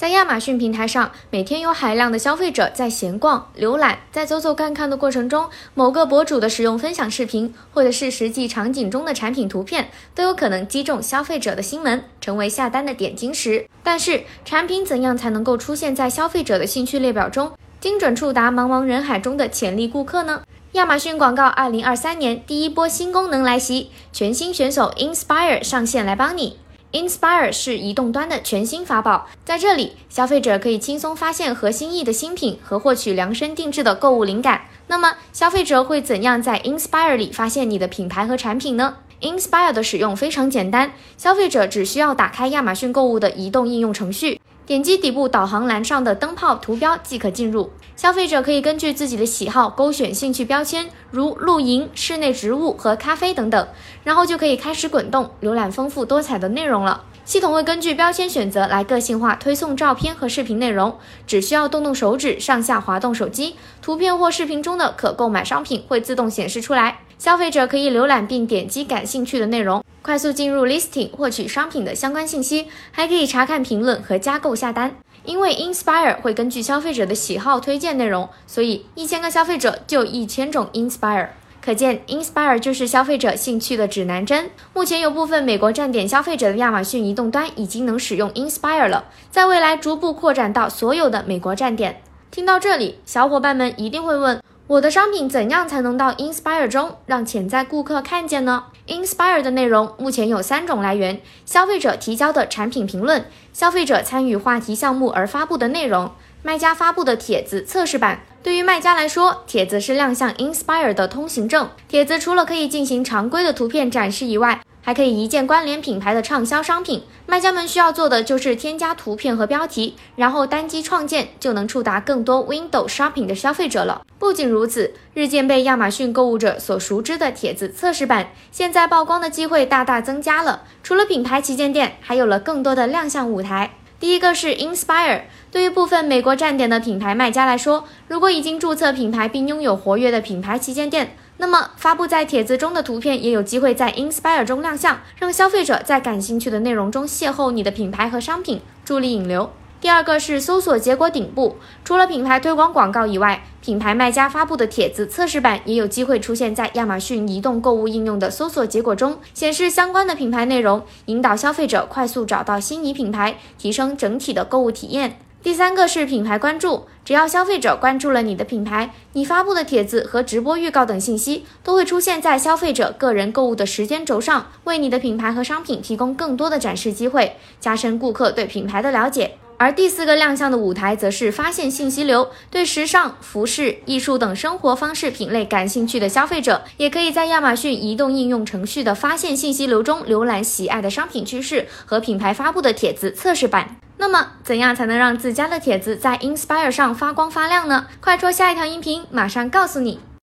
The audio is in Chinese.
在亚马逊平台上，每天有海量的消费者在闲逛、浏览，在走走看看的过程中，某个博主的使用分享视频，或者是实际场景中的产品图片，都有可能击中消费者的心门，成为下单的点睛石。但是，产品怎样才能够出现在消费者的兴趣列表中，精准触达茫茫人海中的潜力顾客呢？亚马逊广告二零二三年第一波新功能来袭，全新选手 Inspire 上线来帮你。Inspire 是移动端的全新法宝，在这里，消费者可以轻松发现合心意的新品和获取量身定制的购物灵感。那么，消费者会怎样在 Inspire 里发现你的品牌和产品呢？Inspire 的使用非常简单，消费者只需要打开亚马逊购物的移动应用程序。点击底部导航栏上的灯泡图标即可进入。消费者可以根据自己的喜好勾选兴趣标签，如露营、室内植物和咖啡等等，然后就可以开始滚动浏览丰富多彩的内容了。系统会根据标签选择来个性化推送照片和视频内容，只需要动动手指上下滑动手机，图片或视频中的可购买商品会自动显示出来。消费者可以浏览并点击感兴趣的内容。快速进入 Listing 获取商品的相关信息，还可以查看评论和加购下单。因为 Inspire 会根据消费者的喜好推荐内容，所以一千个消费者就一千种 Inspire。可见 Inspire 就是消费者兴趣的指南针。目前有部分美国站点消费者的亚马逊移动端已经能使用 Inspire 了，在未来逐步扩展到所有的美国站点。听到这里，小伙伴们一定会问。我的商品怎样才能到 Inspire 中让潜在顾客看见呢？Inspire 的内容目前有三种来源：消费者提交的产品评论、消费者参与话题项目而发布的内容、卖家发布的帖子测试版。对于卖家来说，帖子是亮相 Inspire 的通行证。帖子除了可以进行常规的图片展示以外，还可以一键关联品牌的畅销商品，卖家们需要做的就是添加图片和标题，然后单击创建就能触达更多 Window Shopping 的消费者了。不仅如此，日渐被亚马逊购物者所熟知的帖子测试版，现在曝光的机会大大增加了。除了品牌旗舰店，还有了更多的亮相舞台。第一个是 Inspire，对于部分美国站点的品牌卖家来说，如果已经注册品牌并拥有活跃的品牌旗舰店，那么发布在帖子中的图片也有机会在 Inspire 中亮相，让消费者在感兴趣的内容中邂逅你的品牌和商品，助力引流。第二个是搜索结果顶部，除了品牌推广广告以外，品牌卖家发布的帖子测试版也有机会出现在亚马逊移动购物应用的搜索结果中，显示相关的品牌内容，引导消费者快速找到心仪品牌，提升整体的购物体验。第三个是品牌关注，只要消费者关注了你的品牌，你发布的帖子和直播预告等信息都会出现在消费者个人购物的时间轴上，为你的品牌和商品提供更多的展示机会，加深顾客对品牌的了解。而第四个亮相的舞台，则是发现信息流。对时尚、服饰、艺术等生活方式品类感兴趣的消费者，也可以在亚马逊移动应用程序的发现信息流中浏览喜爱的商品趋势和品牌发布的帖子测试版。那么，怎样才能让自家的帖子在 Inspire 上发光发亮呢？快戳下一条音频，马上告诉你。